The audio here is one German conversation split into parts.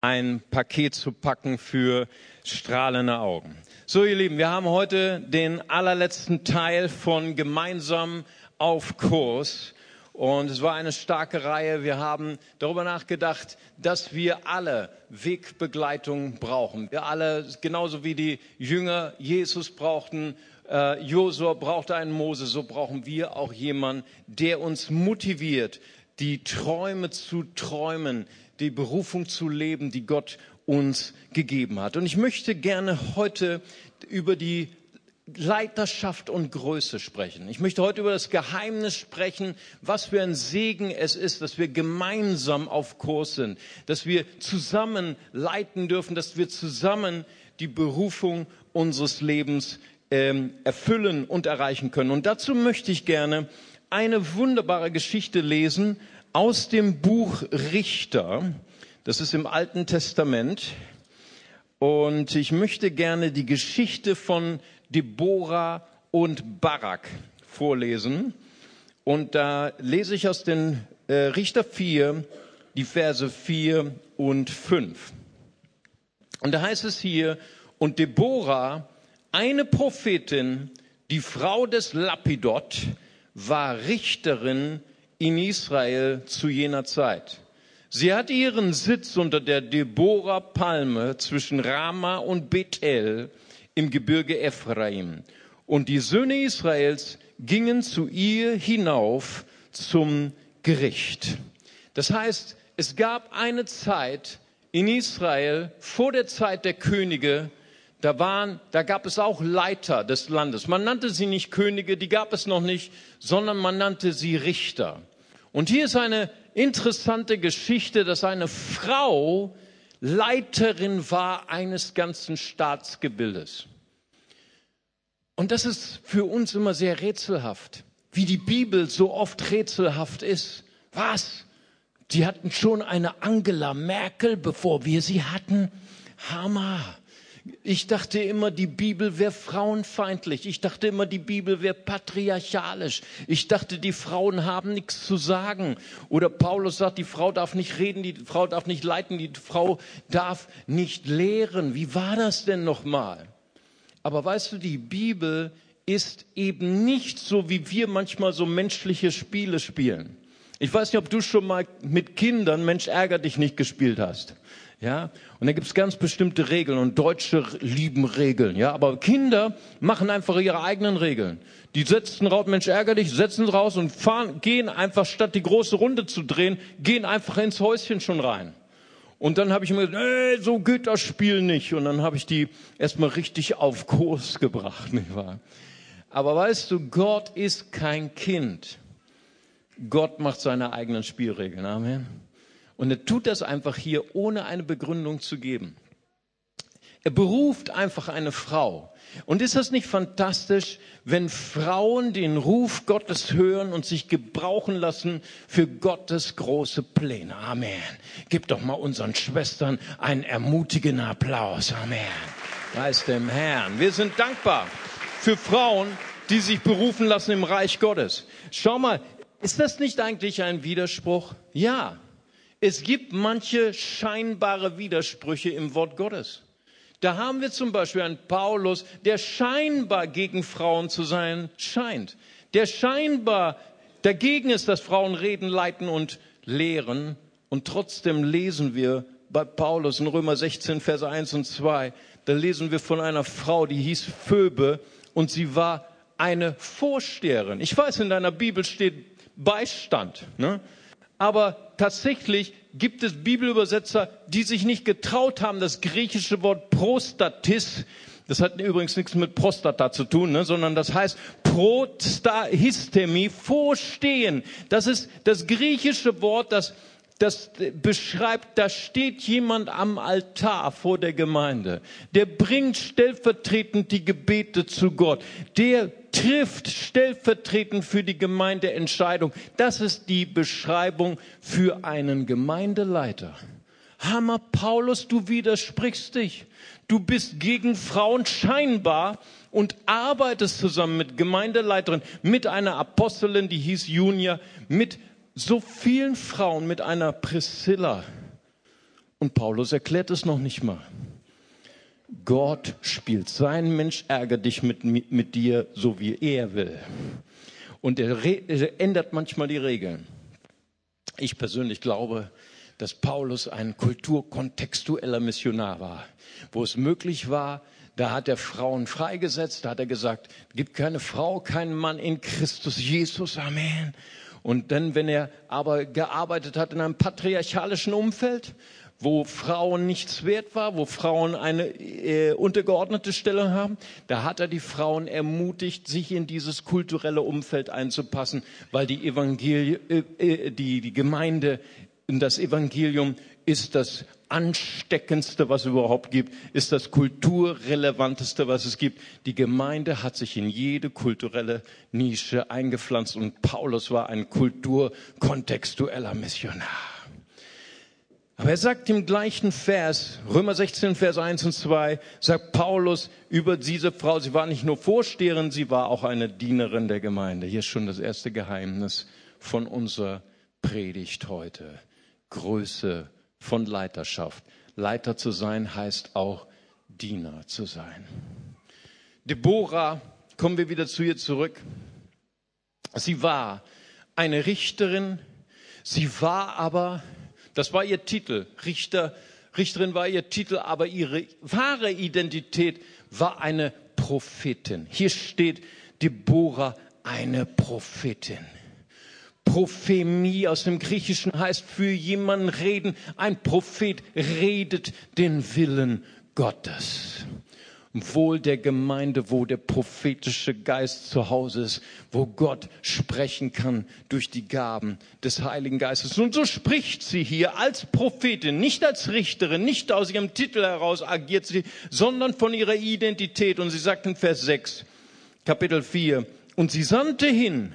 ein Paket zu packen für strahlende Augen. So, ihr Lieben, wir haben heute den allerletzten Teil von Gemeinsam auf Kurs. Und es war eine starke Reihe. Wir haben darüber nachgedacht, dass wir alle Wegbegleitung brauchen. Wir alle, genauso wie die Jünger Jesus brauchten, äh, Josua brauchte einen Mose, so brauchen wir auch jemanden, der uns motiviert, die Träume zu träumen, die Berufung zu leben, die Gott uns gegeben hat. Und ich möchte gerne heute über die Leiterschaft und Größe sprechen. Ich möchte heute über das Geheimnis sprechen, was für ein Segen es ist, dass wir gemeinsam auf Kurs sind, dass wir zusammen leiten dürfen, dass wir zusammen die Berufung unseres Lebens ähm, erfüllen und erreichen können. Und dazu möchte ich gerne eine wunderbare Geschichte lesen aus dem Buch Richter. Das ist im Alten Testament. Und ich möchte gerne die Geschichte von Deborah und Barak vorlesen. Und da lese ich aus den äh, Richter 4 die Verse 4 und 5. Und da heißt es hier, und Deborah, eine Prophetin, die Frau des Lapidot, war Richterin in Israel zu jener Zeit. Sie hatte ihren Sitz unter der Deborah Palme zwischen Rama und Bethel im Gebirge Ephraim. Und die Söhne Israels gingen zu ihr hinauf zum Gericht. Das heißt, es gab eine Zeit in Israel vor der Zeit der Könige, da waren, da gab es auch Leiter des Landes. Man nannte sie nicht Könige, die gab es noch nicht, sondern man nannte sie Richter. Und hier ist eine interessante Geschichte, dass eine Frau Leiterin war eines ganzen Staatsgebildes. Und das ist für uns immer sehr rätselhaft, wie die Bibel so oft rätselhaft ist. Was? Die hatten schon eine Angela Merkel, bevor wir sie hatten? Hammer. Ich dachte immer, die Bibel wäre frauenfeindlich. Ich dachte immer, die Bibel wäre patriarchalisch. Ich dachte, die Frauen haben nichts zu sagen. Oder Paulus sagt, die Frau darf nicht reden, die Frau darf nicht leiten, die Frau darf nicht lehren. Wie war das denn nochmal? Aber weißt du, die Bibel ist eben nicht so, wie wir manchmal so menschliche Spiele spielen. Ich weiß nicht, ob du schon mal mit Kindern Mensch ärger dich nicht gespielt hast. Ja, und da gibt es ganz bestimmte Regeln und Deutsche lieben Regeln. Ja, aber Kinder machen einfach ihre eigenen Regeln. Die setzen raus, Mensch ärgerlich, setzen raus und fahren, gehen einfach statt die große Runde zu drehen, gehen einfach ins Häuschen schon rein. Und dann habe ich mir gesagt, nee, so geht das Spiel nicht. Und dann habe ich die erstmal richtig auf Kurs gebracht, nicht wahr? Aber weißt du, Gott ist kein Kind. Gott macht seine eigenen Spielregeln. Amen. Und er tut das einfach hier, ohne eine Begründung zu geben. Er beruft einfach eine Frau. Und ist das nicht fantastisch, wenn Frauen den Ruf Gottes hören und sich gebrauchen lassen für Gottes große Pläne? Amen. Gib doch mal unseren Schwestern einen ermutigenden Applaus. Amen. Preis dem Herrn. Wir sind dankbar für Frauen, die sich berufen lassen im Reich Gottes. Schau mal, ist das nicht eigentlich ein Widerspruch? Ja. Es gibt manche scheinbare Widersprüche im Wort Gottes. Da haben wir zum Beispiel einen Paulus, der scheinbar gegen Frauen zu sein scheint, der scheinbar dagegen ist, dass Frauen reden, leiten und lehren. Und trotzdem lesen wir bei Paulus in Römer 16, Verse 1 und 2, da lesen wir von einer Frau, die hieß Phoebe und sie war eine Vorsteherin. Ich weiß, in deiner Bibel steht Beistand. Ne? Aber tatsächlich gibt es Bibelübersetzer, die sich nicht getraut haben, das griechische Wort Prostatis, das hat übrigens nichts mit Prostata zu tun, ne, sondern das heißt Prostahistemi, vorstehen. Das ist das griechische Wort, das das beschreibt, da steht jemand am Altar vor der Gemeinde. Der bringt stellvertretend die Gebete zu Gott. Der trifft stellvertretend für die Gemeinde Entscheidung. Das ist die Beschreibung für einen Gemeindeleiter. Hammer, Paulus, du widersprichst dich. Du bist gegen Frauen scheinbar und arbeitest zusammen mit Gemeindeleiterin, mit einer Apostelin, die hieß Junia, mit so vielen Frauen, mit einer Priscilla. Und Paulus erklärt es noch nicht mal. Gott spielt sein Mensch, ärgert dich mit, mit dir, so wie er will. Und er, er ändert manchmal die Regeln. Ich persönlich glaube, dass Paulus ein kulturkontextueller Missionar war, wo es möglich war, da hat er Frauen freigesetzt, da hat er gesagt, gibt keine Frau, keinen Mann in Christus Jesus, Amen. Und dann, wenn er aber gearbeitet hat in einem patriarchalischen Umfeld, wo Frauen nichts wert war, wo Frauen eine äh, untergeordnete Stellung haben, da hat er die Frauen ermutigt, sich in dieses kulturelle Umfeld einzupassen, weil die Evangelie, äh, äh, die, die Gemeinde in das Evangelium ist das ansteckendste, was es überhaupt gibt, ist das kulturrelevanteste, was es gibt. Die Gemeinde hat sich in jede kulturelle Nische eingepflanzt und Paulus war ein kulturkontextueller Missionar. Aber er sagt im gleichen Vers, Römer 16, Vers 1 und 2, sagt Paulus über diese Frau, sie war nicht nur Vorsteherin, sie war auch eine Dienerin der Gemeinde. Hier ist schon das erste Geheimnis von unserer Predigt heute. Größe von Leiterschaft. Leiter zu sein heißt auch Diener zu sein. Deborah, kommen wir wieder zu ihr zurück. Sie war eine Richterin, sie war aber das war ihr Titel. Richter, Richterin war ihr Titel, aber ihre wahre Identität war eine Prophetin. Hier steht Deborah, eine Prophetin. Prophemie aus dem Griechischen heißt für jemanden reden. Ein Prophet redet den Willen Gottes wohl der Gemeinde, wo der prophetische Geist zu Hause ist, wo Gott sprechen kann durch die Gaben des Heiligen Geistes. Und so spricht sie hier als Prophetin, nicht als Richterin, nicht aus ihrem Titel heraus agiert sie, sondern von ihrer Identität. Und sie sagt in Vers 6, Kapitel 4, und sie sandte hin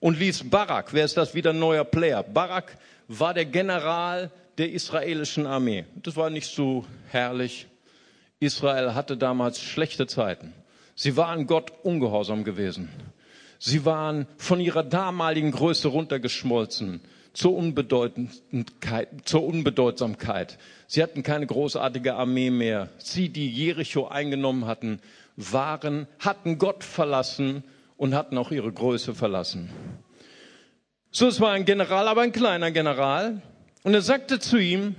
und ließ Barak, wer ist das wieder ein neuer Player? Barak war der General der israelischen Armee. Das war nicht so herrlich Israel hatte damals schlechte Zeiten. Sie waren Gott ungehorsam gewesen. Sie waren von ihrer damaligen Größe runtergeschmolzen zur, zur Unbedeutsamkeit. Sie hatten keine großartige Armee mehr. Sie, die Jericho eingenommen hatten, waren, hatten Gott verlassen und hatten auch ihre Größe verlassen. So, es war ein General, aber ein kleiner General. Und er sagte zu ihm,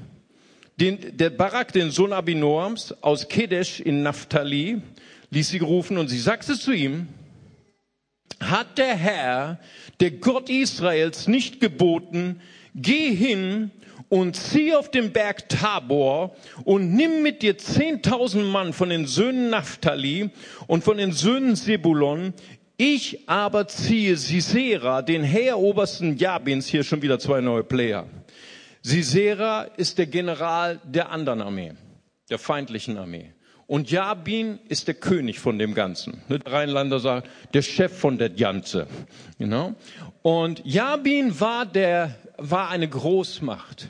den, der Barak, den Sohn Abinoams aus Kedesh in Naphtali, ließ sie rufen und sie sagte zu ihm, hat der Herr, der Gott Israels, nicht geboten, geh hin und zieh auf den Berg Tabor und nimm mit dir zehntausend Mann von den Söhnen Naphtali und von den Söhnen Sebulon. Ich aber ziehe Sisera, den Heerobersten Jabins, hier schon wieder zwei neue Player Sisera ist der General der anderen Armee, der feindlichen Armee. Und Jabin ist der König von dem Ganzen. Der Rheinlander sagt, der Chef von der Janze. Genau. Und Jabin war der, war eine Großmacht,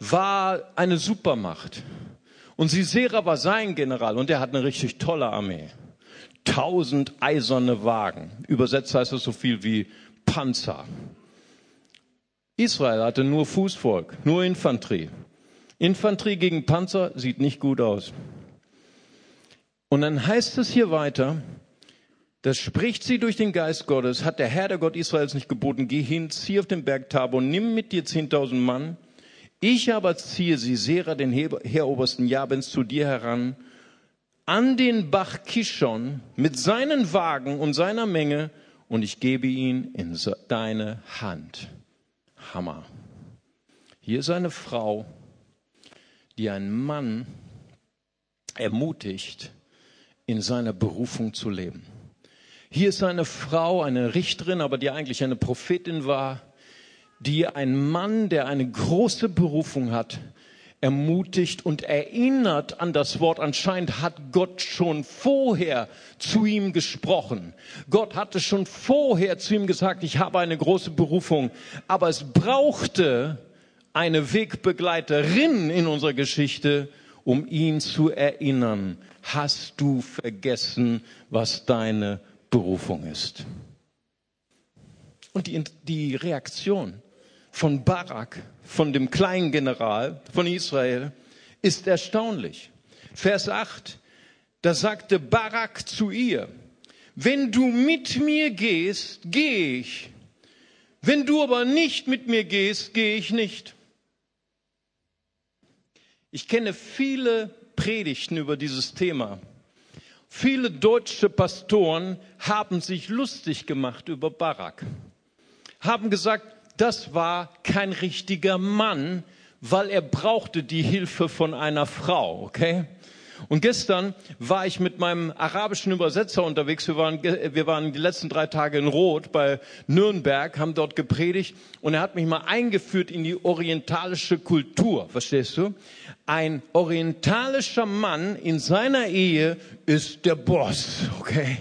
war eine Supermacht. Und Sisera war sein General und er hat eine richtig tolle Armee. Tausend eiserne Wagen. Übersetzt heißt das so viel wie Panzer. Israel hatte nur Fußvolk, nur Infanterie. Infanterie gegen Panzer sieht nicht gut aus. Und dann heißt es hier weiter, das spricht sie durch den Geist Gottes, hat der Herr, der Gott Israels nicht geboten, geh hin, zieh auf den Berg Tabor, nimm mit dir zehntausend Mann. Ich aber ziehe sie, Sera, den Heerobersten Jabens, zu dir heran, an den Bach Kishon mit seinen Wagen und seiner Menge, und ich gebe ihn in deine Hand. Hammer. Hier ist eine Frau, die einen Mann ermutigt, in seiner Berufung zu leben. Hier ist eine Frau, eine Richterin, aber die eigentlich eine Prophetin war, die einen Mann, der eine große Berufung hat, ermutigt und erinnert an das Wort. Anscheinend hat Gott schon vorher zu ihm gesprochen. Gott hatte schon vorher zu ihm gesagt, ich habe eine große Berufung. Aber es brauchte eine Wegbegleiterin in unserer Geschichte, um ihn zu erinnern. Hast du vergessen, was deine Berufung ist? Und die, die Reaktion von Barak, von dem kleinen General von Israel, ist erstaunlich. Vers 8, da sagte Barak zu ihr, wenn du mit mir gehst, gehe ich. Wenn du aber nicht mit mir gehst, gehe ich nicht. Ich kenne viele Predigten über dieses Thema. Viele deutsche Pastoren haben sich lustig gemacht über Barak, haben gesagt, das war kein richtiger Mann, weil er brauchte die Hilfe von einer Frau, okay? Und gestern war ich mit meinem arabischen Übersetzer unterwegs. Wir waren, wir waren die letzten drei Tage in Rot bei Nürnberg, haben dort gepredigt und er hat mich mal eingeführt in die orientalische Kultur. Verstehst du? Ein orientalischer Mann in seiner Ehe ist der Boss, okay?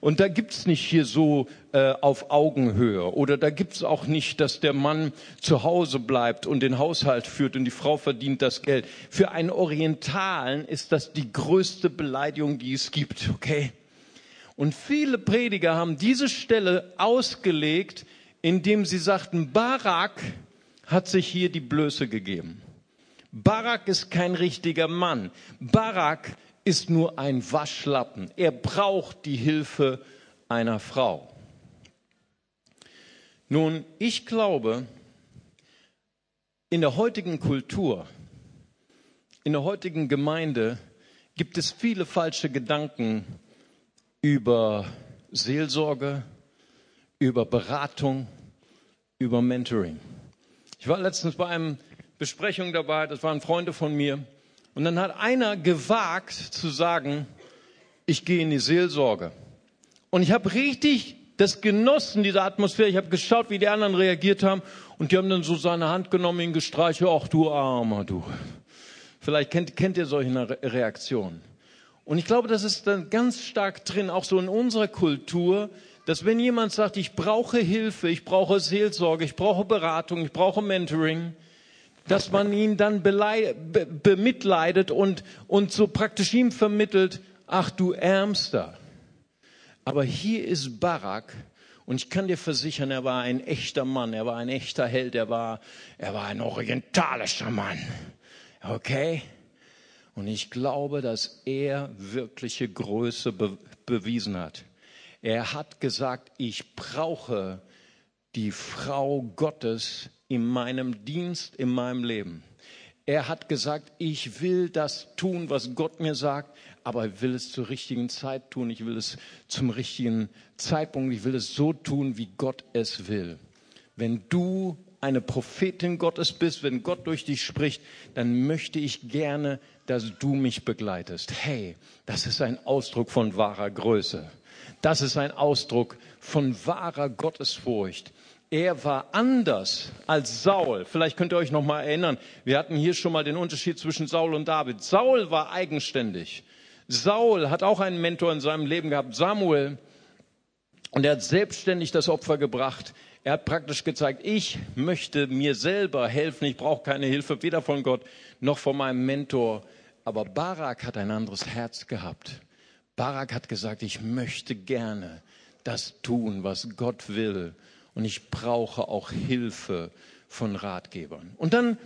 Und da gibt's nicht hier so äh, auf Augenhöhe oder da gibt's auch nicht, dass der Mann zu Hause bleibt und den Haushalt führt und die Frau verdient das Geld. Für einen Orientalen ist das die größte Beleidigung, die es gibt, okay? Und viele Prediger haben diese Stelle ausgelegt, indem sie sagten, Barak hat sich hier die Blöße gegeben. Barak ist kein richtiger Mann. Barak ist nur ein Waschlappen. Er braucht die Hilfe einer Frau. Nun, ich glaube, in der heutigen Kultur, in der heutigen Gemeinde gibt es viele falsche Gedanken über Seelsorge, über Beratung, über Mentoring. Ich war letztens bei einem Besprechung dabei, das waren Freunde von mir, und dann hat einer gewagt zu sagen, ich gehe in die Seelsorge. Und ich habe richtig das genossen, diese Atmosphäre. Ich habe geschaut, wie die anderen reagiert haben. Und die haben dann so seine Hand genommen, ihn gestreichelt. Ach du Armer, du. Vielleicht kennt, kennt ihr solche Reaktionen. Und ich glaube, das ist dann ganz stark drin, auch so in unserer Kultur, dass wenn jemand sagt, ich brauche Hilfe, ich brauche Seelsorge, ich brauche Beratung, ich brauche Mentoring, dass man ihn dann bemitleidet und, und so praktisch ihm vermittelt, ach du Ärmster. Aber hier ist Barak und ich kann dir versichern, er war ein echter Mann, er war ein echter Held, er war, er war ein orientalischer Mann. Okay? Und ich glaube, dass er wirkliche Größe be bewiesen hat. Er hat gesagt, ich brauche die Frau Gottes in meinem Dienst, in meinem Leben. Er hat gesagt, ich will das tun, was Gott mir sagt, aber ich will es zur richtigen Zeit tun. Ich will es zum richtigen Zeitpunkt. Ich will es so tun, wie Gott es will. Wenn du eine Prophetin Gottes bist, wenn Gott durch dich spricht, dann möchte ich gerne, dass du mich begleitest. Hey, das ist ein Ausdruck von wahrer Größe. Das ist ein Ausdruck von wahrer Gottesfurcht er war anders als Saul. Vielleicht könnt ihr euch noch mal erinnern. Wir hatten hier schon mal den Unterschied zwischen Saul und David. Saul war eigenständig. Saul hat auch einen Mentor in seinem Leben gehabt, Samuel. Und er hat selbstständig das Opfer gebracht. Er hat praktisch gezeigt, ich möchte mir selber helfen. Ich brauche keine Hilfe, weder von Gott noch von meinem Mentor. Aber Barak hat ein anderes Herz gehabt. Barak hat gesagt, ich möchte gerne das tun, was Gott will und ich brauche auch Hilfe von Ratgebern. Und dann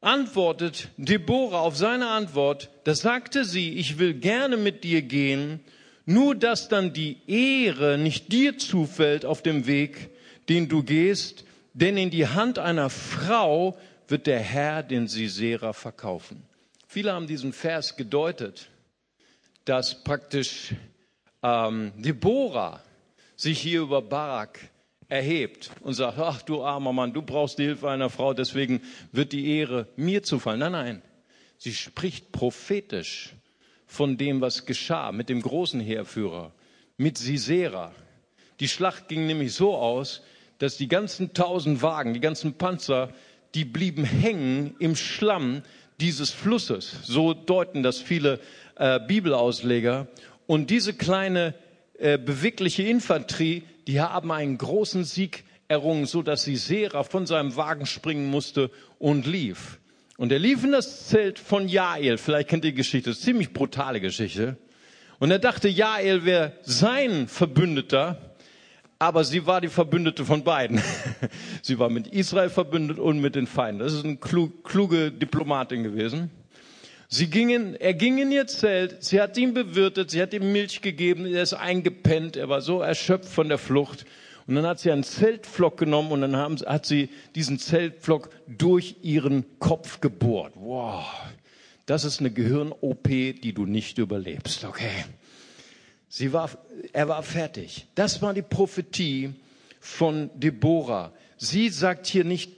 antwortet Deborah auf seine Antwort, da sagte sie, ich will gerne mit dir gehen, nur dass dann die Ehre nicht dir zufällt auf dem Weg, den du gehst, denn in die Hand einer Frau wird der Herr den Sisera verkaufen. Viele haben diesen Vers gedeutet, dass praktisch ähm, Deborah sich hier über Barak erhebt und sagt, ach du armer Mann, du brauchst die Hilfe einer Frau, deswegen wird die Ehre mir zufallen. Nein, nein, sie spricht prophetisch von dem, was geschah mit dem großen Heerführer, mit Sisera. Die Schlacht ging nämlich so aus, dass die ganzen tausend Wagen, die ganzen Panzer, die blieben hängen im Schlamm dieses Flusses. So deuten das viele äh, Bibelausleger. Und diese kleine äh, bewegliche Infanterie, die haben einen großen Sieg errungen, so dass Sisera von seinem Wagen springen musste und lief. Und er lief in das Zelt von Jael. Vielleicht kennt ihr die Geschichte. Das ist eine ziemlich brutale Geschichte. Und er dachte, Jael wäre sein Verbündeter. Aber sie war die Verbündete von beiden. Sie war mit Israel verbündet und mit den Feinden. Das ist eine kluge Diplomatin gewesen. Sie gingen, er ging in ihr Zelt, sie hat ihn bewirtet, sie hat ihm Milch gegeben, er ist eingepennt, er war so erschöpft von der Flucht. Und dann hat sie einen Zeltflock genommen und dann haben, hat sie diesen Zeltflock durch ihren Kopf gebohrt. Wow, das ist eine Gehirn-OP, die du nicht überlebst, okay? Sie war, er war fertig. Das war die Prophetie von Deborah. Sie sagt hier nicht,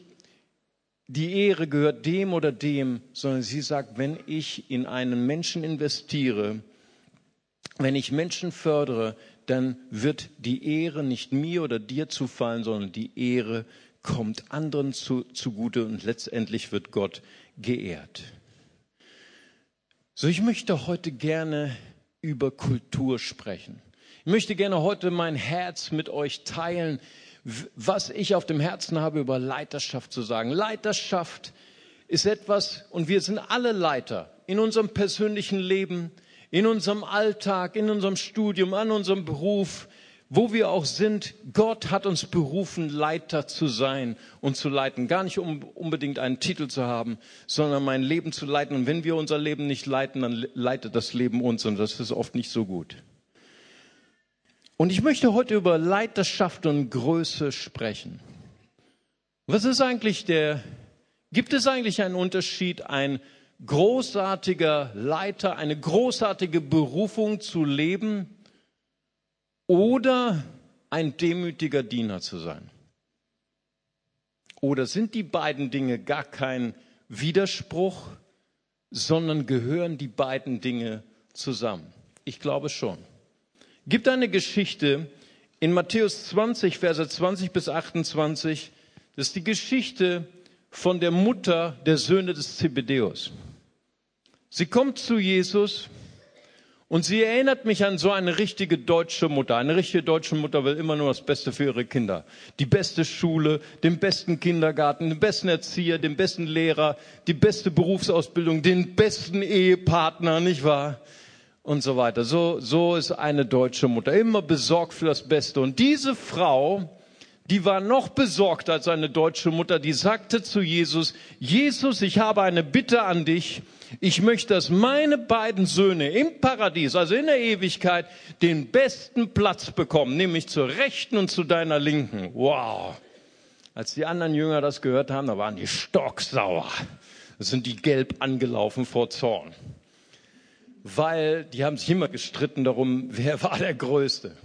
die Ehre gehört dem oder dem, sondern sie sagt, wenn ich in einen Menschen investiere, wenn ich Menschen fördere, dann wird die Ehre nicht mir oder dir zufallen, sondern die Ehre kommt anderen zu, zugute und letztendlich wird Gott geehrt. So, ich möchte heute gerne über Kultur sprechen. Ich möchte gerne heute mein Herz mit euch teilen, was ich auf dem Herzen habe, über Leiterschaft zu sagen. Leiterschaft ist etwas, und wir sind alle Leiter in unserem persönlichen Leben, in unserem Alltag, in unserem Studium, an unserem Beruf, wo wir auch sind. Gott hat uns berufen, Leiter zu sein und zu leiten. Gar nicht um unbedingt einen Titel zu haben, sondern mein Leben zu leiten. Und wenn wir unser Leben nicht leiten, dann leitet das Leben uns und das ist oft nicht so gut. Und ich möchte heute über Leiterschaft und Größe sprechen. Was ist eigentlich der, gibt es eigentlich einen Unterschied, ein großartiger Leiter, eine großartige Berufung zu leben oder ein demütiger Diener zu sein? Oder sind die beiden Dinge gar kein Widerspruch, sondern gehören die beiden Dinge zusammen? Ich glaube schon gibt eine Geschichte in Matthäus 20, Verse 20 bis 28. Das ist die Geschichte von der Mutter der Söhne des Zebedeus. Sie kommt zu Jesus und sie erinnert mich an so eine richtige deutsche Mutter. Eine richtige deutsche Mutter will immer nur das Beste für ihre Kinder. Die beste Schule, den besten Kindergarten, den besten Erzieher, den besten Lehrer, die beste Berufsausbildung, den besten Ehepartner, nicht wahr? Und so weiter. So, so ist eine deutsche Mutter immer besorgt für das Beste. Und diese Frau, die war noch besorgter als eine deutsche Mutter, die sagte zu Jesus, Jesus, ich habe eine Bitte an dich. Ich möchte, dass meine beiden Söhne im Paradies, also in der Ewigkeit, den besten Platz bekommen, nämlich zur Rechten und zu deiner Linken. Wow. Als die anderen Jünger das gehört haben, da waren die stocksauer. Da sind die gelb angelaufen vor Zorn weil die haben sich immer gestritten darum, wer war der Größte.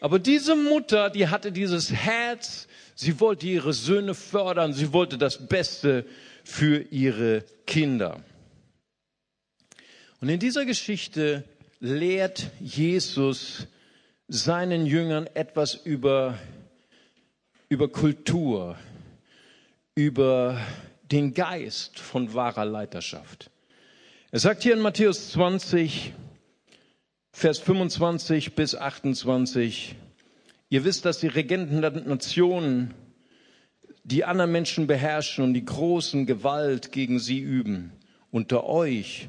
Aber diese Mutter, die hatte dieses Herz, sie wollte ihre Söhne fördern, sie wollte das Beste für ihre Kinder. Und in dieser Geschichte lehrt Jesus seinen Jüngern etwas über, über Kultur, über den Geist von wahrer Leiterschaft. Er sagt hier in Matthäus 20, Vers 25 bis 28, ihr wisst, dass die Regenten der Nationen die anderen Menschen beherrschen und die großen Gewalt gegen sie üben. Unter euch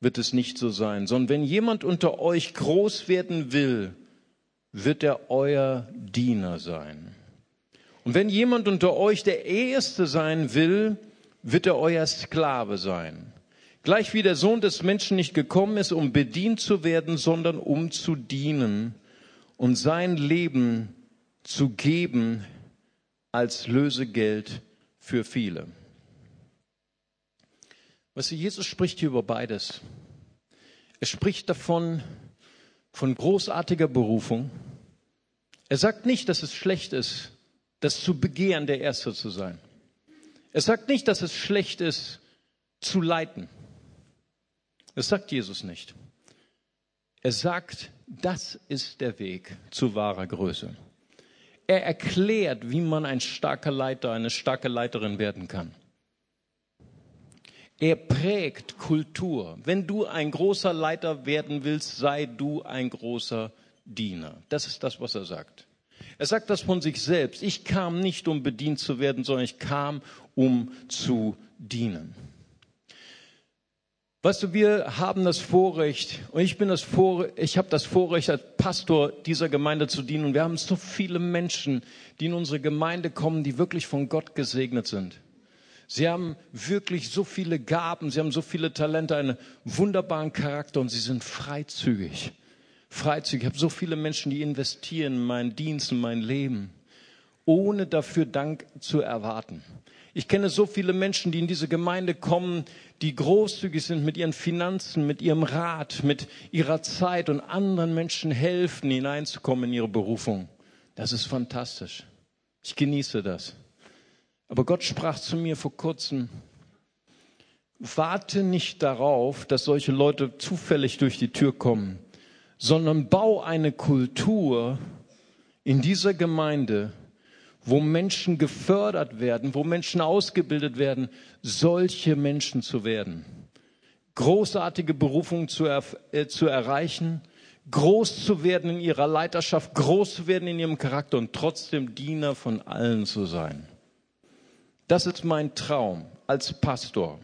wird es nicht so sein, sondern wenn jemand unter euch groß werden will, wird er euer Diener sein. Und wenn jemand unter euch der Erste sein will, wird er euer Sklave sein. Gleich wie der Sohn des Menschen nicht gekommen ist, um bedient zu werden, sondern um zu dienen und sein Leben zu geben als Lösegeld für viele. Was Jesus spricht hier über beides. Er spricht davon, von großartiger Berufung. Er sagt nicht, dass es schlecht ist, das zu begehren, der Erste zu sein. Er sagt nicht, dass es schlecht ist, zu leiten. Das sagt Jesus nicht. Er sagt, das ist der Weg zu wahrer Größe. Er erklärt, wie man ein starker Leiter, eine starke Leiterin werden kann. Er prägt Kultur. Wenn du ein großer Leiter werden willst, sei du ein großer Diener. Das ist das, was er sagt. Er sagt das von sich selbst. Ich kam nicht, um bedient zu werden, sondern ich kam, um zu dienen. Weißt du, wir haben das Vorrecht, und ich bin das Vor, ich habe das Vorrecht, als Pastor dieser Gemeinde zu dienen. Und wir haben so viele Menschen, die in unsere Gemeinde kommen, die wirklich von Gott gesegnet sind. Sie haben wirklich so viele Gaben, sie haben so viele Talente, einen wunderbaren Charakter und sie sind freizügig. Freizügig. Ich habe so viele Menschen, die investieren in meinen Dienst, in mein Leben, ohne dafür Dank zu erwarten. Ich kenne so viele Menschen, die in diese Gemeinde kommen, die großzügig sind mit ihren Finanzen, mit ihrem Rat, mit ihrer Zeit und anderen Menschen helfen, hineinzukommen in ihre Berufung. Das ist fantastisch. Ich genieße das. Aber Gott sprach zu mir vor kurzem, warte nicht darauf, dass solche Leute zufällig durch die Tür kommen, sondern bau eine Kultur in dieser Gemeinde, wo Menschen gefördert werden, wo Menschen ausgebildet werden, solche Menschen zu werden. Großartige Berufungen zu, er, äh, zu erreichen, groß zu werden in ihrer Leiterschaft, groß zu werden in ihrem Charakter und trotzdem Diener von allen zu sein. Das ist mein Traum als Pastor.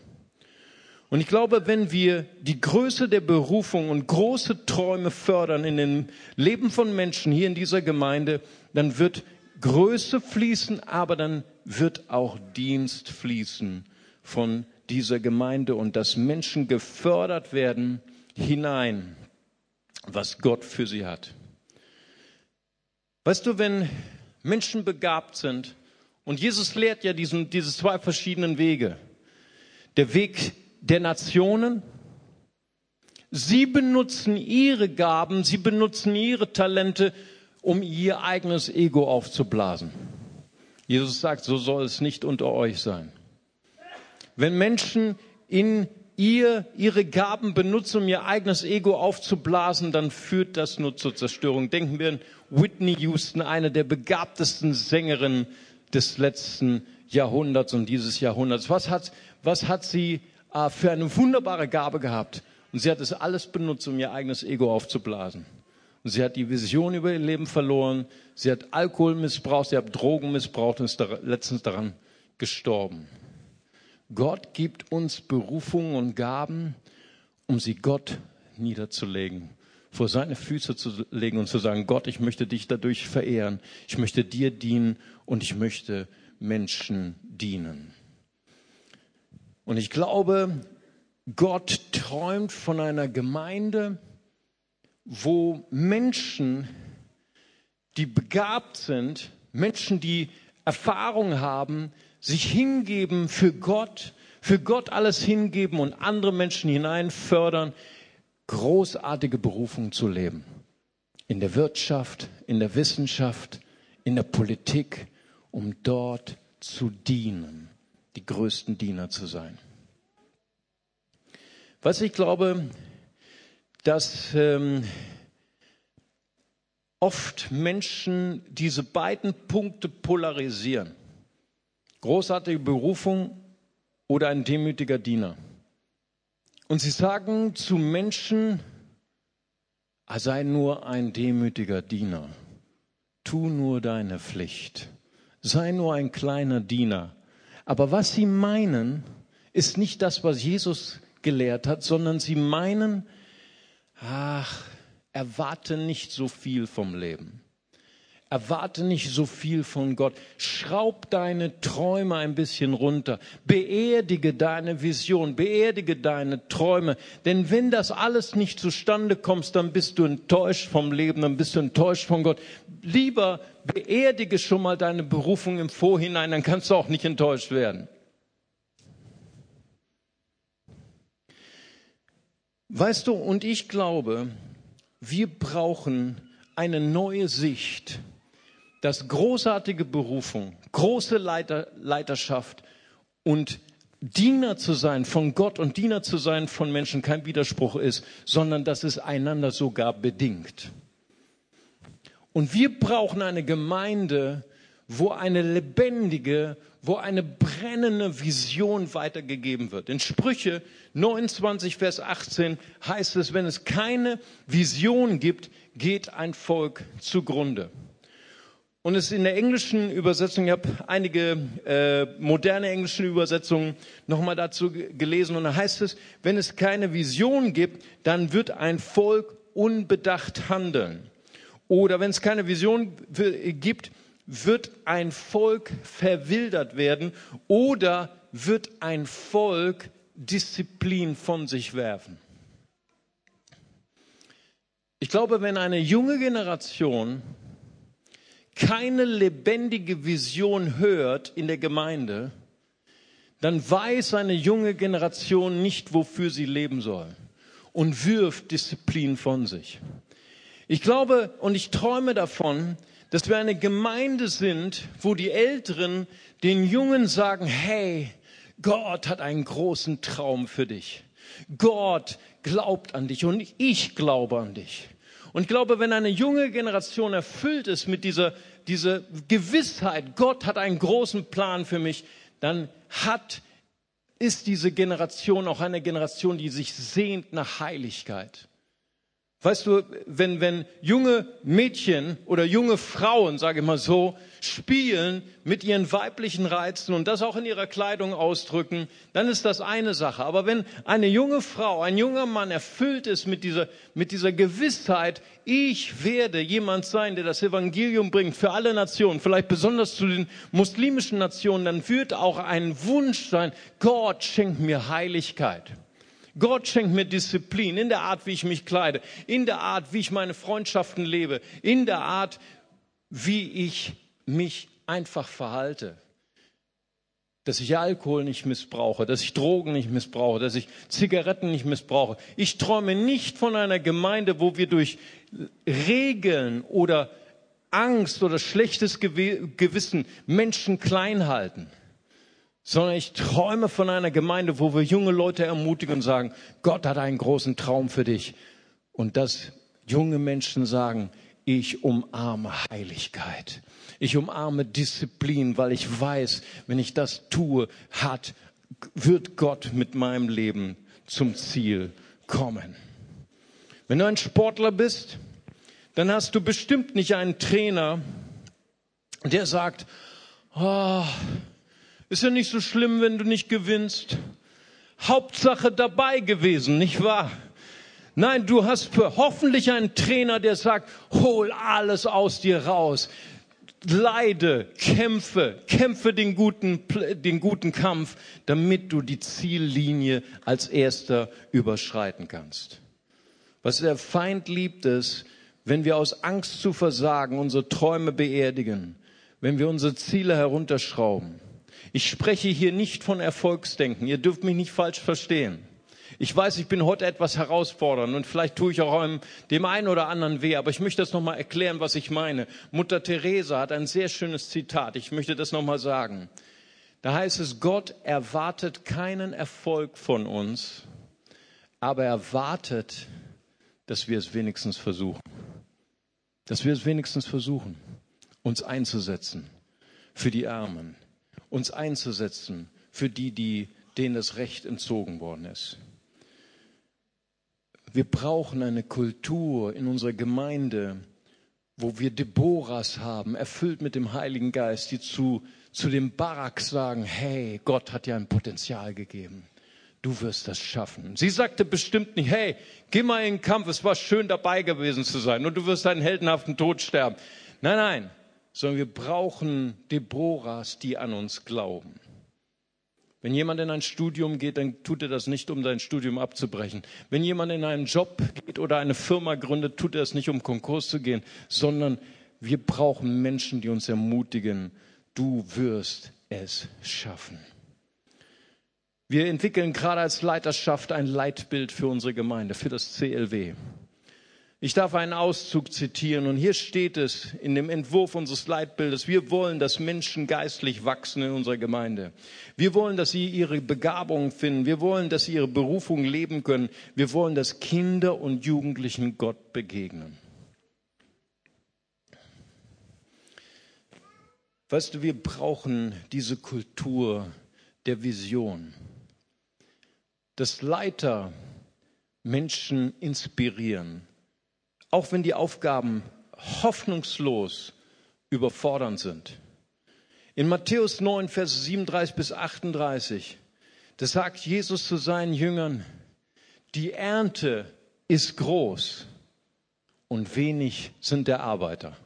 Und ich glaube, wenn wir die Größe der Berufung und große Träume fördern in dem Leben von Menschen hier in dieser Gemeinde, dann wird Größe fließen, aber dann wird auch Dienst fließen von dieser Gemeinde und dass Menschen gefördert werden hinein, was Gott für sie hat. Weißt du, wenn Menschen begabt sind, und Jesus lehrt ja diesen, diese zwei verschiedenen Wege, der Weg der Nationen, sie benutzen ihre Gaben, sie benutzen ihre Talente, um ihr eigenes Ego aufzublasen. Jesus sagt, so soll es nicht unter euch sein. Wenn Menschen in ihr ihre Gaben benutzen, um ihr eigenes Ego aufzublasen, dann führt das nur zur Zerstörung. Denken wir an Whitney Houston, eine der begabtesten Sängerinnen des letzten Jahrhunderts und dieses Jahrhunderts. Was hat, was hat sie äh, für eine wunderbare Gabe gehabt? Und sie hat es alles benutzt, um ihr eigenes Ego aufzublasen. Sie hat die Vision über ihr Leben verloren. Sie hat Alkohol missbraucht, sie hat Drogen missbraucht und ist letztens daran gestorben. Gott gibt uns Berufungen und Gaben, um sie Gott niederzulegen, vor seine Füße zu legen und zu sagen, Gott, ich möchte dich dadurch verehren, ich möchte dir dienen und ich möchte Menschen dienen. Und ich glaube, Gott träumt von einer Gemeinde, wo Menschen, die begabt sind, Menschen, die Erfahrung haben, sich hingeben für Gott, für Gott alles hingeben und andere Menschen hinein fördern, großartige Berufung zu leben. In der Wirtschaft, in der Wissenschaft, in der Politik, um dort zu dienen, die größten Diener zu sein. Was ich glaube, dass ähm, oft Menschen diese beiden Punkte polarisieren. Großartige Berufung oder ein demütiger Diener. Und sie sagen zu Menschen, ah, sei nur ein demütiger Diener. Tu nur deine Pflicht. Sei nur ein kleiner Diener. Aber was sie meinen, ist nicht das, was Jesus gelehrt hat, sondern sie meinen, ach, erwarte nicht so viel vom Leben. Erwarte nicht so viel von Gott. Schraub deine Träume ein bisschen runter. Beerdige deine Vision, beerdige deine Träume. Denn wenn das alles nicht zustande kommt, dann bist du enttäuscht vom Leben, dann bist du enttäuscht von Gott. Lieber beerdige schon mal deine Berufung im Vorhinein, dann kannst du auch nicht enttäuscht werden. Weißt du, und ich glaube, wir brauchen eine neue Sicht, dass großartige Berufung, große Leiter, Leiterschaft und Diener zu sein von Gott und Diener zu sein von Menschen kein Widerspruch ist, sondern dass es einander sogar bedingt. Und wir brauchen eine Gemeinde, wo eine lebendige, wo eine brennende Vision weitergegeben wird. In Sprüche 29, Vers 18 heißt es, wenn es keine Vision gibt, geht ein Volk zugrunde. Und es in der englischen Übersetzung, ich habe einige äh, moderne englische Übersetzungen nochmal dazu gelesen und da heißt es, wenn es keine Vision gibt, dann wird ein Volk unbedacht handeln. Oder wenn es keine Vision gibt, wird ein Volk verwildert werden oder wird ein Volk Disziplin von sich werfen. Ich glaube, wenn eine junge Generation keine lebendige Vision hört in der Gemeinde, dann weiß eine junge Generation nicht, wofür sie leben soll und wirft Disziplin von sich. Ich glaube und ich träume davon, dass wir eine Gemeinde sind, wo die Älteren den Jungen sagen, hey, Gott hat einen großen Traum für dich. Gott glaubt an dich und ich glaube an dich. Und ich glaube, wenn eine junge Generation erfüllt ist mit dieser, dieser Gewissheit, Gott hat einen großen Plan für mich, dann hat, ist diese Generation auch eine Generation, die sich sehnt nach Heiligkeit. Weißt du, wenn, wenn junge Mädchen oder junge Frauen, sage ich mal so, spielen mit ihren weiblichen Reizen und das auch in ihrer Kleidung ausdrücken, dann ist das eine Sache. Aber wenn eine junge Frau, ein junger Mann erfüllt ist mit dieser, mit dieser Gewissheit, ich werde jemand sein, der das Evangelium bringt für alle Nationen, vielleicht besonders zu den muslimischen Nationen, dann wird auch ein Wunsch sein, Gott schenkt mir Heiligkeit. Gott schenkt mir Disziplin in der Art, wie ich mich kleide, in der Art, wie ich meine Freundschaften lebe, in der Art, wie ich mich einfach verhalte. Dass ich Alkohol nicht missbrauche, dass ich Drogen nicht missbrauche, dass ich Zigaretten nicht missbrauche. Ich träume nicht von einer Gemeinde, wo wir durch Regeln oder Angst oder schlechtes Gewissen Menschen klein halten sondern ich träume von einer Gemeinde, wo wir junge Leute ermutigen und sagen, Gott hat einen großen Traum für dich. Und dass junge Menschen sagen, ich umarme Heiligkeit. Ich umarme Disziplin, weil ich weiß, wenn ich das tue, hat, wird Gott mit meinem Leben zum Ziel kommen. Wenn du ein Sportler bist, dann hast du bestimmt nicht einen Trainer, der sagt, oh, ist ja nicht so schlimm, wenn du nicht gewinnst. Hauptsache dabei gewesen, nicht wahr? Nein, du hast hoffentlich einen Trainer, der sagt, hol alles aus dir raus. Leide, kämpfe, kämpfe den guten, den guten Kampf, damit du die Ziellinie als erster überschreiten kannst. Was der Feind liebt es, wenn wir aus Angst zu versagen unsere Träume beerdigen, wenn wir unsere Ziele herunterschrauben. Ich spreche hier nicht von Erfolgsdenken. Ihr dürft mich nicht falsch verstehen. Ich weiß, ich bin heute etwas herausfordernd und vielleicht tue ich auch dem einen oder anderen weh, aber ich möchte das nochmal erklären, was ich meine. Mutter Teresa hat ein sehr schönes Zitat. Ich möchte das nochmal sagen. Da heißt es, Gott erwartet keinen Erfolg von uns, aber er wartet, dass wir es wenigstens versuchen. Dass wir es wenigstens versuchen, uns einzusetzen für die Armen, uns einzusetzen für die, die, denen das Recht entzogen worden ist. Wir brauchen eine Kultur in unserer Gemeinde, wo wir Deborahs haben, erfüllt mit dem Heiligen Geist, die zu, zu dem Barak sagen, hey, Gott hat dir ein Potenzial gegeben. Du wirst das schaffen. Sie sagte bestimmt nicht, hey, geh mal in den Kampf, es war schön dabei gewesen zu sein und du wirst einen heldenhaften Tod sterben. Nein, nein, sondern wir brauchen Deborahs, die an uns glauben. Wenn jemand in ein Studium geht, dann tut er das nicht, um sein Studium abzubrechen. Wenn jemand in einen Job geht oder eine Firma gründet, tut er es nicht, um Konkurs zu gehen, sondern wir brauchen Menschen, die uns ermutigen, du wirst es schaffen. Wir entwickeln gerade als Leiterschaft ein Leitbild für unsere Gemeinde, für das CLW. Ich darf einen Auszug zitieren und hier steht es in dem Entwurf unseres Leitbildes. Wir wollen, dass Menschen geistlich wachsen in unserer Gemeinde. Wir wollen, dass sie ihre Begabungen finden. Wir wollen, dass sie ihre Berufung leben können. Wir wollen, dass Kinder und Jugendlichen Gott begegnen. Weißt du, wir brauchen diese Kultur der Vision. Dass Leiter Menschen inspirieren auch wenn die Aufgaben hoffnungslos überfordernd sind. In Matthäus 9, Vers 37 bis 38, da sagt Jesus zu seinen Jüngern, die Ernte ist groß und wenig sind der Arbeiter.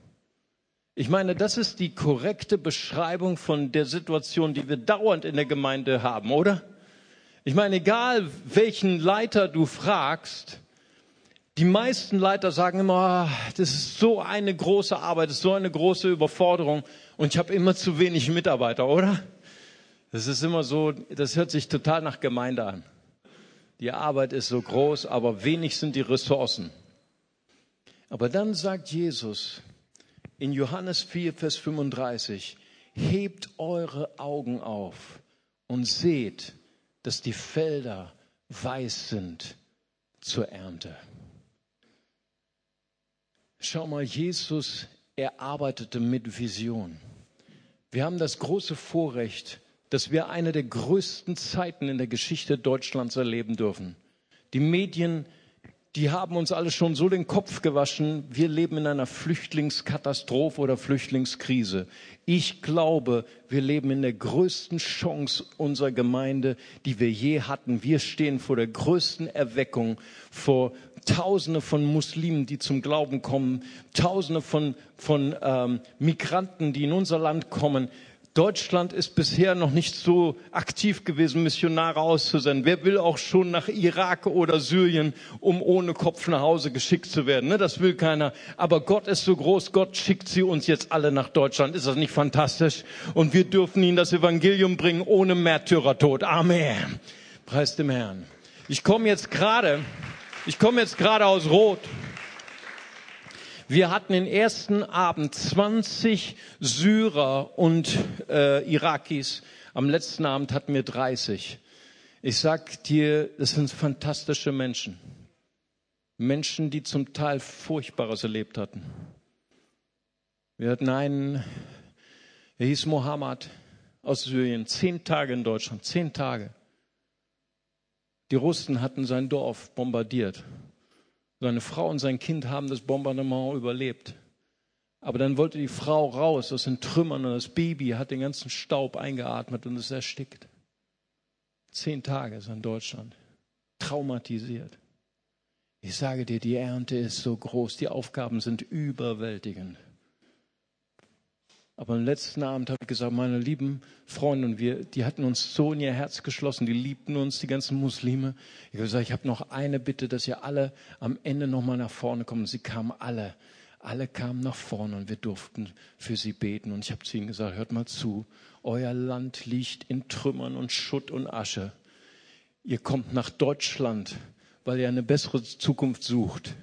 Ich meine, das ist die korrekte Beschreibung von der Situation, die wir dauernd in der Gemeinde haben, oder? Ich meine, egal welchen Leiter du fragst, die meisten Leiter sagen immer, ah, das ist so eine große Arbeit, das ist so eine große Überforderung und ich habe immer zu wenig Mitarbeiter, oder? Das ist immer so, das hört sich total nach Gemeinde an. Die Arbeit ist so groß, aber wenig sind die Ressourcen. Aber dann sagt Jesus, in Johannes 4, Vers 35, hebt eure Augen auf und seht, dass die Felder weiß sind zur Ernte. Schau mal, Jesus, er arbeitete mit Vision. Wir haben das große Vorrecht, dass wir eine der größten Zeiten in der Geschichte Deutschlands erleben dürfen. Die Medien die haben uns alle schon so den Kopf gewaschen, wir leben in einer Flüchtlingskatastrophe oder Flüchtlingskrise. Ich glaube, wir leben in der größten Chance unserer Gemeinde, die wir je hatten. Wir stehen vor der größten Erweckung, vor Tausende von Muslimen, die zum Glauben kommen, Tausende von, von ähm, Migranten, die in unser Land kommen. Deutschland ist bisher noch nicht so aktiv gewesen, Missionare auszusenden. Wer will auch schon nach Irak oder Syrien, um ohne Kopf nach Hause geschickt zu werden? Ne, das will keiner. Aber Gott ist so groß, Gott schickt sie uns jetzt alle nach Deutschland. Ist das nicht fantastisch? Und wir dürfen ihnen das Evangelium bringen ohne Märtyrertod. Amen. Preis dem Herrn. Ich komme jetzt gerade, ich komme jetzt gerade aus Rot. Wir hatten den ersten Abend 20 Syrer und äh, Irakis. Am letzten Abend hatten wir 30. Ich sag dir, das sind fantastische Menschen. Menschen, die zum Teil Furchtbares erlebt hatten. Wir hatten einen, er hieß Mohammed aus Syrien, zehn Tage in Deutschland, zehn Tage. Die Russen hatten sein Dorf bombardiert. Seine Frau und sein Kind haben das Bombardement überlebt. Aber dann wollte die Frau raus aus den Trümmern und das Baby hat den ganzen Staub eingeatmet und ist erstickt. Zehn Tage ist er in Deutschland. Traumatisiert. Ich sage dir, die Ernte ist so groß, die Aufgaben sind überwältigend. Aber am letzten Abend habe ich gesagt, meine lieben Freunde, und wir, die hatten uns so in ihr Herz geschlossen, die liebten uns, die ganzen Muslime. Ich habe gesagt, ich habe noch eine Bitte, dass ihr alle am Ende nochmal nach vorne. Und sie kamen alle, alle kamen nach vorne und wir durften für sie beten. Und ich habe zu ihnen gesagt, hört mal zu, euer Land liegt in Trümmern und Schutt und Asche. Ihr kommt nach Deutschland, weil ihr eine bessere Zukunft sucht.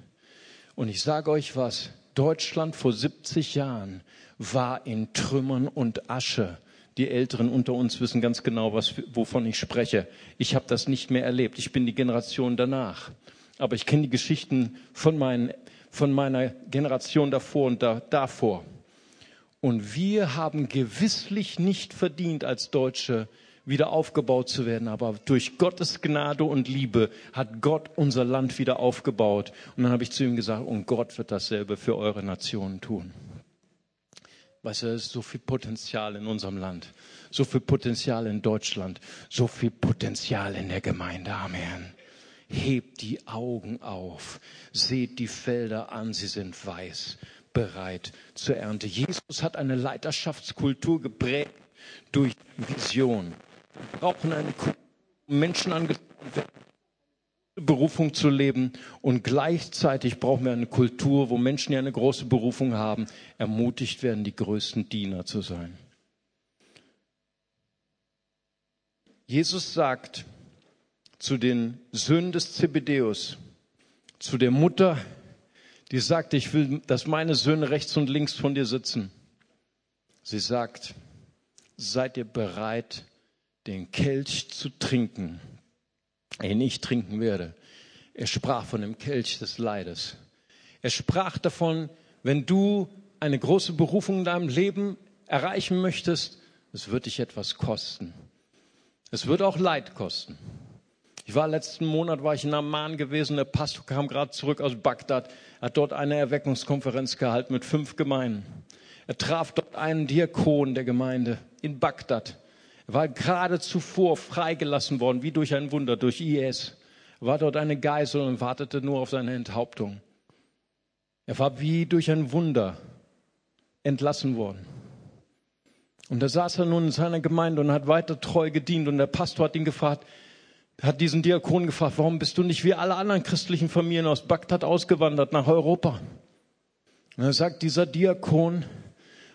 Und ich sage euch was, Deutschland vor 70 Jahren war in Trümmern und Asche. Die Älteren unter uns wissen ganz genau, was, wovon ich spreche. Ich habe das nicht mehr erlebt. Ich bin die Generation danach. Aber ich kenne die Geschichten von, meinen, von meiner Generation davor und da, davor. Und wir haben gewisslich nicht verdient, als Deutsche wieder aufgebaut zu werden. Aber durch Gottes Gnade und Liebe hat Gott unser Land wieder aufgebaut. Und dann habe ich zu ihm gesagt, und Gott wird dasselbe für eure Nationen tun. Weißt du, es ist so viel Potenzial in unserem Land, so viel Potenzial in Deutschland, so viel Potenzial in der Gemeinde. Amen. Hebt die Augen auf, seht die Felder an, sie sind weiß, bereit zur Ernte. Jesus hat eine Leiterschaftskultur geprägt durch Vision. Wir brauchen eine Kultur, Menschen angezogen werden Berufung zu leben und gleichzeitig brauchen wir eine Kultur, wo Menschen, die eine große Berufung haben, ermutigt werden, die größten Diener zu sein. Jesus sagt zu den Söhnen des Zebedeus, zu der Mutter, die sagt, ich will, dass meine Söhne rechts und links von dir sitzen. Sie sagt, seid ihr bereit, den Kelch zu trinken, den ich trinken werde. Er sprach von dem Kelch des Leides. Er sprach davon, wenn du eine große Berufung in deinem Leben erreichen möchtest, es wird dich etwas kosten. Es wird auch Leid kosten. Ich war letzten Monat war ich in Amman gewesen. Der Pastor kam gerade zurück aus Bagdad, hat dort eine Erweckungskonferenz gehalten mit fünf Gemeinden. Er traf dort einen Diakon der Gemeinde in Bagdad. Er war gerade zuvor freigelassen worden, wie durch ein Wunder, durch IS. War dort eine Geisel und wartete nur auf seine Enthauptung. Er war wie durch ein Wunder entlassen worden. Und da saß er nun in seiner Gemeinde und hat weiter treu gedient. Und der Pastor hat ihn gefragt, hat diesen Diakon gefragt, warum bist du nicht wie alle anderen christlichen Familien aus Bagdad ausgewandert nach Europa? Und er sagt dieser Diakon,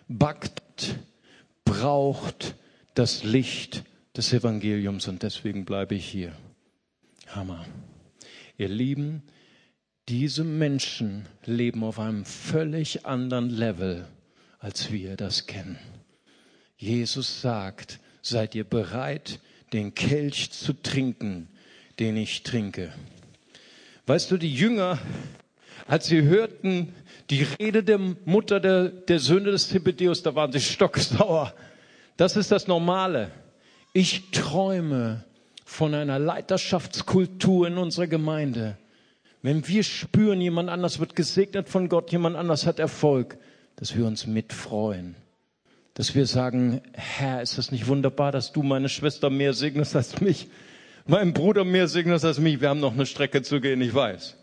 Bagdad braucht das Licht des Evangeliums und deswegen bleibe ich hier. Hammer. Ihr Lieben, diese Menschen leben auf einem völlig anderen Level, als wir das kennen. Jesus sagt, seid ihr bereit, den Kelch zu trinken, den ich trinke? Weißt du, die Jünger, als sie hörten die Rede der Mutter der, der Söhne des Zebedeus, da waren sie stocksauer. Das ist das Normale. Ich träume von einer Leiterschaftskultur in unserer Gemeinde. Wenn wir spüren, jemand anders wird gesegnet von Gott, jemand anders hat Erfolg, dass wir uns mitfreuen. Dass wir sagen, Herr, ist das nicht wunderbar, dass du meine Schwester mehr segnest als mich, meinen Bruder mehr segnest als mich. Wir haben noch eine Strecke zu gehen, ich weiß.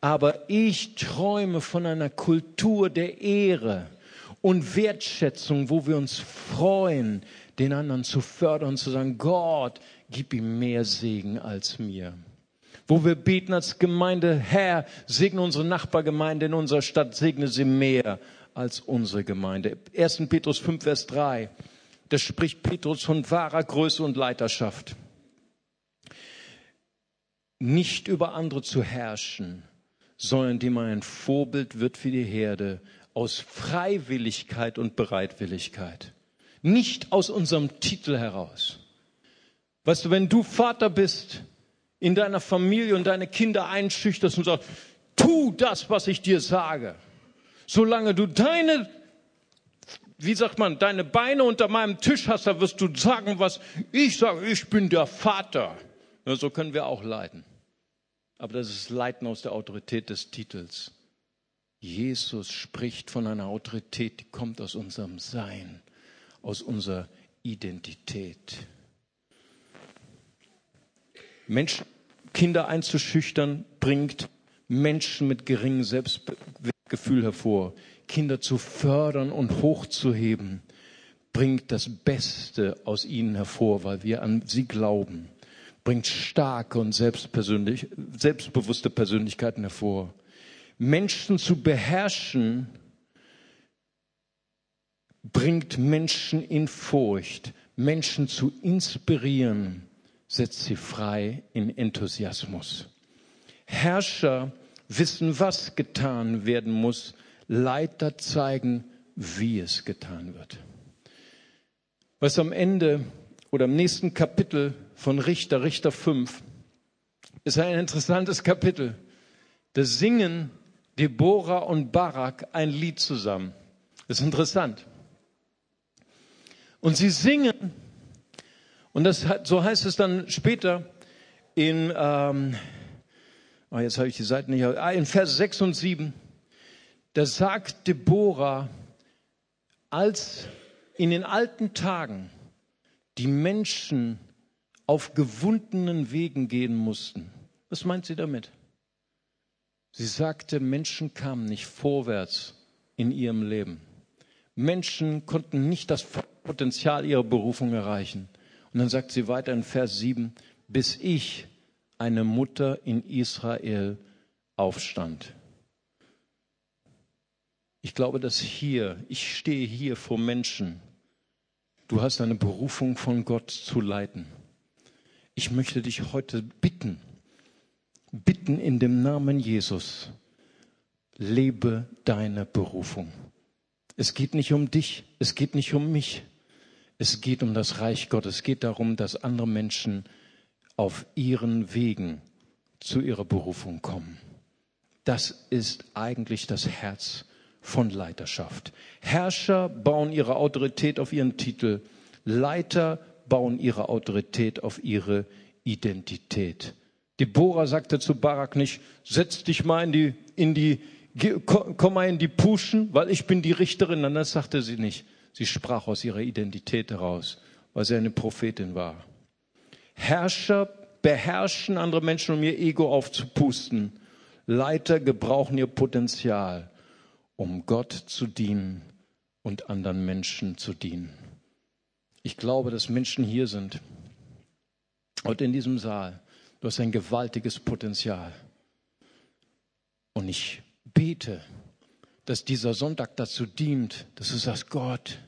Aber ich träume von einer Kultur der Ehre und Wertschätzung, wo wir uns freuen, den anderen zu fördern und zu sagen, Gott, gib ihm mehr Segen als mir. Wo wir beten als Gemeinde, Herr, segne unsere Nachbargemeinde in unserer Stadt, segne sie mehr als unsere Gemeinde. 1. Petrus 5, Vers 3. Da spricht Petrus von wahrer Größe und Leiterschaft. Nicht über andere zu herrschen, sondern dem man ein Vorbild wird für die Herde aus Freiwilligkeit und Bereitwilligkeit. Nicht aus unserem Titel heraus. Weißt du, wenn du Vater bist, in deiner Familie und deine Kinder einschüchterst und sagst, tu das, was ich dir sage. Solange du deine, wie sagt man, deine Beine unter meinem Tisch hast, da wirst du sagen, was ich sage. Ich bin der Vater. Ja, so können wir auch leiden. Aber das ist Leiten aus der Autorität des Titels. Jesus spricht von einer Autorität, die kommt aus unserem Sein, aus unserer Identität. Menschen, Kinder einzuschüchtern, bringt Menschen mit geringem Selbstgefühl hervor. Kinder zu fördern und hochzuheben, bringt das Beste aus ihnen hervor, weil wir an sie glauben. Bringt starke und selbstbewusste Persönlichkeiten hervor. Menschen zu beherrschen, bringt Menschen in Furcht. Menschen zu inspirieren, setzt sie frei in Enthusiasmus. Herrscher wissen, was getan werden muss. Leiter zeigen, wie es getan wird. Was am Ende oder im nächsten Kapitel von Richter, Richter 5, ist ein interessantes Kapitel. Da singen Deborah und Barak ein Lied zusammen. Das ist interessant. Und sie singen und das, so heißt es dann später in, ähm, oh jetzt habe ich die Seiten nicht, ah, in Vers 6 und 7. Da sagt Deborah, als in den alten Tagen die Menschen auf gewundenen Wegen gehen mussten. Was meint sie damit? Sie sagte, Menschen kamen nicht vorwärts in ihrem Leben. Menschen konnten nicht das Potenzial ihrer Berufung erreichen. Und dann sagt sie weiter in Vers 7, bis ich, eine Mutter in Israel, aufstand. Ich glaube, dass hier, ich stehe hier vor Menschen. Du hast eine Berufung von Gott zu leiten. Ich möchte dich heute bitten, bitten in dem Namen Jesus, lebe deine Berufung. Es geht nicht um dich, es geht nicht um mich. Es geht um das Reich Gottes. Es geht darum, dass andere Menschen auf ihren Wegen zu ihrer Berufung kommen. Das ist eigentlich das Herz von Leiterschaft. Herrscher bauen ihre Autorität auf ihren Titel. Leiter bauen ihre Autorität auf ihre Identität. Deborah sagte zu Barak nicht, setz dich mal in die, in die, komm mal in die Puschen, weil ich bin die Richterin. Und das sagte sie nicht. Sie sprach aus ihrer Identität heraus, weil sie eine Prophetin war. Herrscher beherrschen andere Menschen, um ihr Ego aufzupusten. Leiter gebrauchen ihr Potenzial, um Gott zu dienen und anderen Menschen zu dienen. Ich glaube, dass Menschen hier sind, heute in diesem Saal. Du hast ein gewaltiges Potenzial. Und ich bete, dass dieser Sonntag dazu dient, dass du sagst, Gott,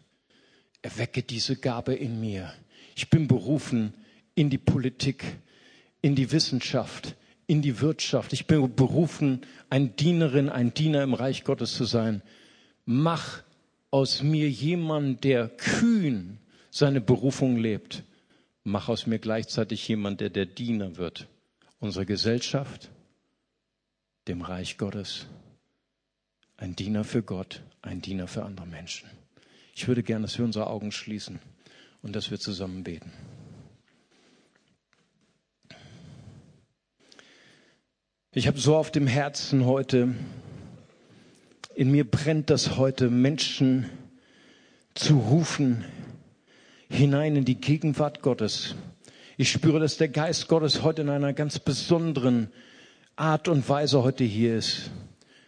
erwecke diese Gabe in mir. Ich bin berufen in die Politik, in die Wissenschaft, in die Wirtschaft. Ich bin berufen, ein Dienerin, ein Diener im Reich Gottes zu sein. Mach aus mir jemand, der kühn seine Berufung lebt. Mach aus mir gleichzeitig jemand, der der Diener wird. Unserer Gesellschaft, dem Reich Gottes. Ein Diener für Gott, ein Diener für andere Menschen. Ich würde gerne, dass wir unsere Augen schließen und dass wir zusammen beten. Ich habe so auf dem Herzen heute, in mir brennt das heute, Menschen zu rufen hinein in die Gegenwart Gottes. Ich spüre, dass der Geist Gottes heute in einer ganz besonderen Art und Weise heute hier ist.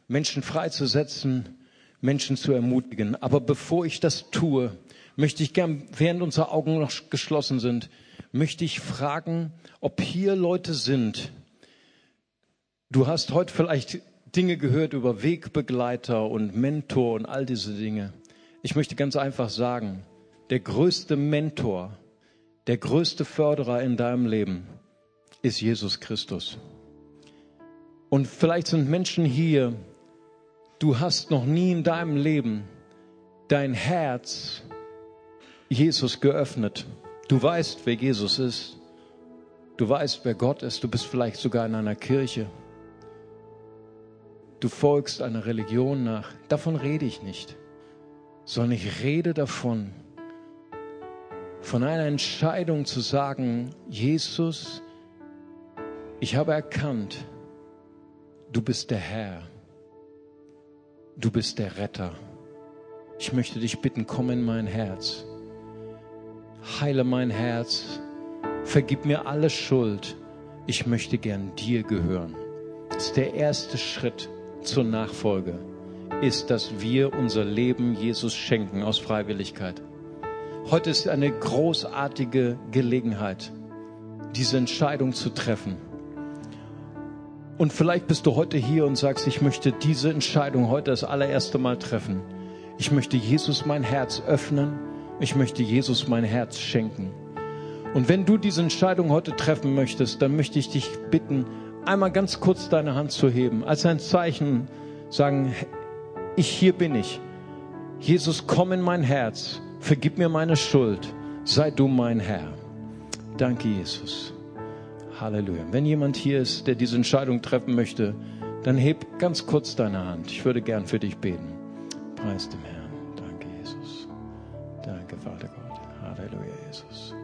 Menschen freizusetzen, Menschen zu ermutigen. Aber bevor ich das tue, möchte ich gern, während unsere Augen noch geschlossen sind, möchte ich fragen, ob hier Leute sind, Du hast heute vielleicht Dinge gehört über Wegbegleiter und Mentor und all diese Dinge. Ich möchte ganz einfach sagen, der größte Mentor, der größte Förderer in deinem Leben ist Jesus Christus. Und vielleicht sind Menschen hier, du hast noch nie in deinem Leben dein Herz Jesus geöffnet. Du weißt, wer Jesus ist. Du weißt, wer Gott ist. Du bist vielleicht sogar in einer Kirche du folgst einer Religion nach. Davon rede ich nicht, sondern ich rede davon, von einer Entscheidung zu sagen, Jesus, ich habe erkannt, du bist der Herr, du bist der Retter. Ich möchte dich bitten, komm in mein Herz, heile mein Herz, vergib mir alle Schuld. Ich möchte gern dir gehören. Das ist der erste Schritt zur Nachfolge ist, dass wir unser Leben Jesus schenken aus Freiwilligkeit. Heute ist eine großartige Gelegenheit, diese Entscheidung zu treffen. Und vielleicht bist du heute hier und sagst, ich möchte diese Entscheidung heute das allererste Mal treffen. Ich möchte Jesus mein Herz öffnen. Ich möchte Jesus mein Herz schenken. Und wenn du diese Entscheidung heute treffen möchtest, dann möchte ich dich bitten, einmal ganz kurz deine Hand zu heben, als ein Zeichen sagen, ich hier bin ich. Jesus, komm in mein Herz, vergib mir meine Schuld, sei du mein Herr. Danke, Jesus. Halleluja. Wenn jemand hier ist, der diese Entscheidung treffen möchte, dann heb ganz kurz deine Hand. Ich würde gern für dich beten. Preis dem Herrn. Danke, Jesus. Danke, Vater Gott. Halleluja, Jesus.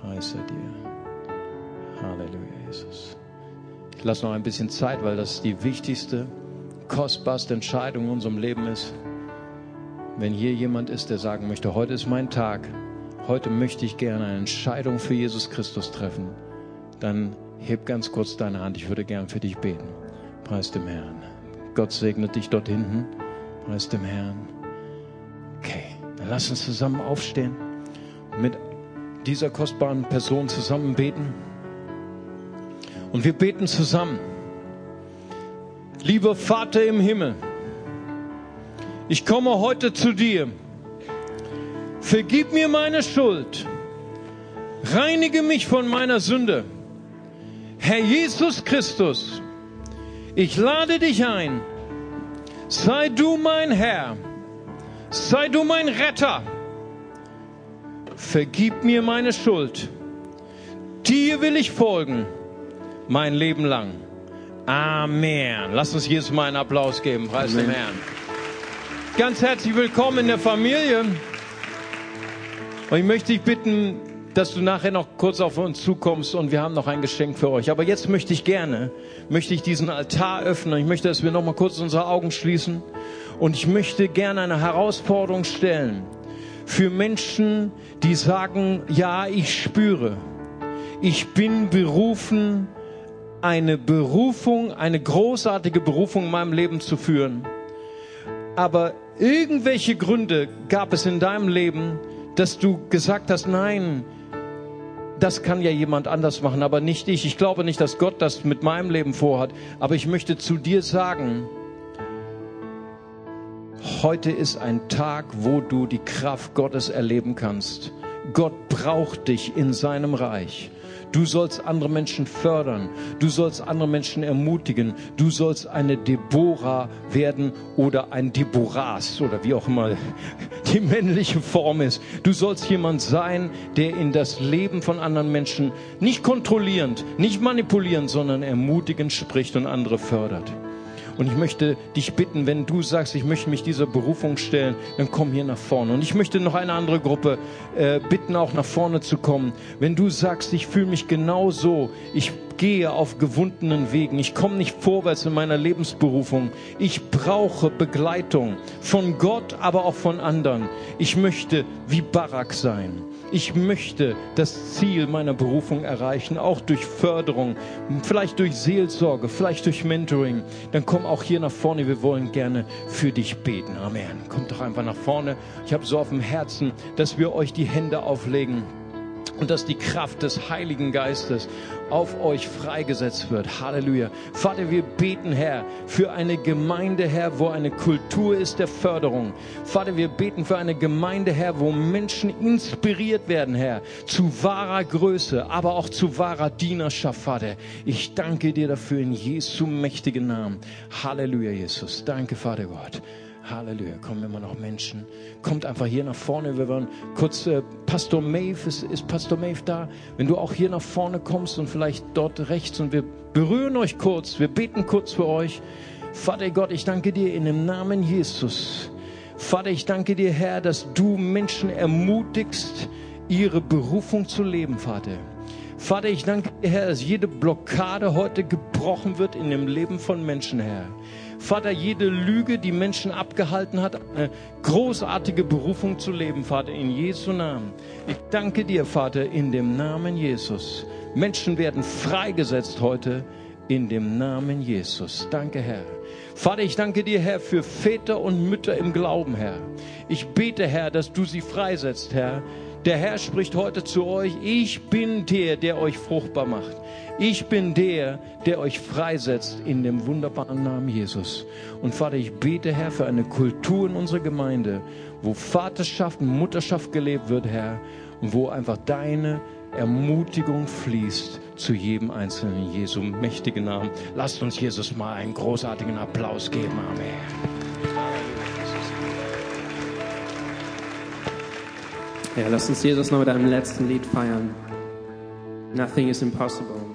Preise dir. Halleluja, Jesus. Ich lasse noch ein bisschen Zeit, weil das die wichtigste, kostbarste Entscheidung in unserem Leben ist. Wenn hier jemand ist, der sagen möchte, heute ist mein Tag, heute möchte ich gerne eine Entscheidung für Jesus Christus treffen, dann heb ganz kurz deine Hand. Ich würde gern für dich beten. Preis dem Herrn. Gott segne dich dort hinten. Preis dem Herrn. Okay, dann lass uns zusammen aufstehen und mit dieser kostbaren Person zusammen beten. Und wir beten zusammen. Lieber Vater im Himmel, ich komme heute zu dir. Vergib mir meine Schuld. Reinige mich von meiner Sünde. Herr Jesus Christus, ich lade dich ein. Sei du mein Herr. Sei du mein Retter. Vergib mir meine Schuld. Dir will ich folgen mein Leben lang. Amen. Lass uns Jesus mal einen Applaus geben. Preis dem Herrn. Ganz herzlich willkommen in der Familie. Und ich möchte dich bitten, dass du nachher noch kurz auf uns zukommst und wir haben noch ein Geschenk für euch. Aber jetzt möchte ich gerne, möchte ich diesen Altar öffnen. Ich möchte, dass wir noch mal kurz unsere Augen schließen. Und ich möchte gerne eine Herausforderung stellen für Menschen, die sagen, ja, ich spüre, ich bin berufen, eine Berufung, eine großartige Berufung in meinem Leben zu führen. Aber irgendwelche Gründe gab es in deinem Leben, dass du gesagt hast, nein, das kann ja jemand anders machen, aber nicht ich. Ich glaube nicht, dass Gott das mit meinem Leben vorhat, aber ich möchte zu dir sagen, heute ist ein Tag, wo du die Kraft Gottes erleben kannst. Gott braucht dich in seinem Reich. Du sollst andere Menschen fördern. Du sollst andere Menschen ermutigen. Du sollst eine Deborah werden oder ein Deborahs oder wie auch immer die männliche Form ist. Du sollst jemand sein, der in das Leben von anderen Menschen nicht kontrollierend, nicht manipulierend, sondern ermutigend spricht und andere fördert. Und ich möchte dich bitten, wenn du sagst, ich möchte mich dieser Berufung stellen, dann komm hier nach vorne. Und ich möchte noch eine andere Gruppe äh, bitten, auch nach vorne zu kommen. Wenn du sagst, ich fühle mich genau so, ich gehe auf gewundenen Wegen, ich komme nicht vorwärts in meiner Lebensberufung, ich brauche Begleitung von Gott, aber auch von anderen. Ich möchte wie Barak sein. Ich möchte das Ziel meiner Berufung erreichen, auch durch Förderung, vielleicht durch Seelsorge, vielleicht durch Mentoring. Dann komm auch hier nach vorne. Wir wollen gerne für dich beten. Amen. Kommt doch einfach nach vorne. Ich habe so auf dem Herzen, dass wir euch die Hände auflegen und dass die Kraft des Heiligen Geistes auf euch freigesetzt wird. Halleluja. Vater, wir beten, Herr, für eine Gemeinde, Herr, wo eine Kultur ist der Förderung. Vater, wir beten für eine Gemeinde, Herr, wo Menschen inspiriert werden, Herr, zu wahrer Größe, aber auch zu wahrer Dienerschaft, Vater. Ich danke dir dafür in Jesu mächtigen Namen. Halleluja, Jesus. Danke, Vater Gott. Halleluja, kommen immer noch Menschen. Kommt einfach hier nach vorne. Wir wollen kurz, äh, Pastor Maeve, ist, ist Pastor Maeve da? Wenn du auch hier nach vorne kommst und vielleicht dort rechts und wir berühren euch kurz, wir beten kurz für euch. Vater Gott, ich danke dir in dem Namen Jesus. Vater, ich danke dir, Herr, dass du Menschen ermutigst, ihre Berufung zu leben, Vater. Vater, ich danke dir, Herr, dass jede Blockade heute gebrochen wird in dem Leben von Menschen, Herr. Vater, jede Lüge, die Menschen abgehalten hat, eine großartige Berufung zu leben, Vater, in Jesu Namen. Ich danke dir, Vater, in dem Namen Jesus. Menschen werden freigesetzt heute in dem Namen Jesus. Danke, Herr. Vater, ich danke dir, Herr, für Väter und Mütter im Glauben, Herr. Ich bete, Herr, dass du sie freisetzt, Herr. Der Herr spricht heute zu euch, ich bin der, der euch fruchtbar macht. Ich bin der, der euch freisetzt in dem wunderbaren Namen Jesus. Und Vater, ich bete, Herr, für eine Kultur in unserer Gemeinde, wo Vaterschaft und Mutterschaft gelebt wird, Herr, und wo einfach deine Ermutigung fließt zu jedem Einzelnen in Jesu mächtigen Namen. Lasst uns Jesus mal einen großartigen Applaus geben. Amen. Ja, lass uns Jesus noch mit einem letzten Lied feiern. Nothing is impossible.